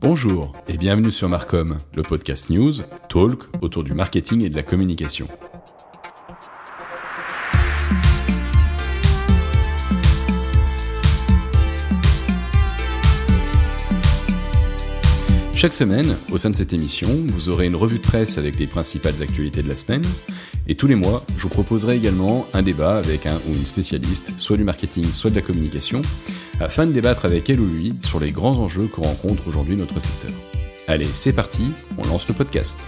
Bonjour et bienvenue sur Marcom, le podcast news, talk autour du marketing et de la communication. Chaque semaine, au sein de cette émission, vous aurez une revue de presse avec les principales actualités de la semaine, et tous les mois, je vous proposerai également un débat avec un ou une spécialiste, soit du marketing, soit de la communication, afin de débattre avec elle ou lui sur les grands enjeux que rencontre aujourd'hui notre secteur. Allez, c'est parti, on lance le podcast.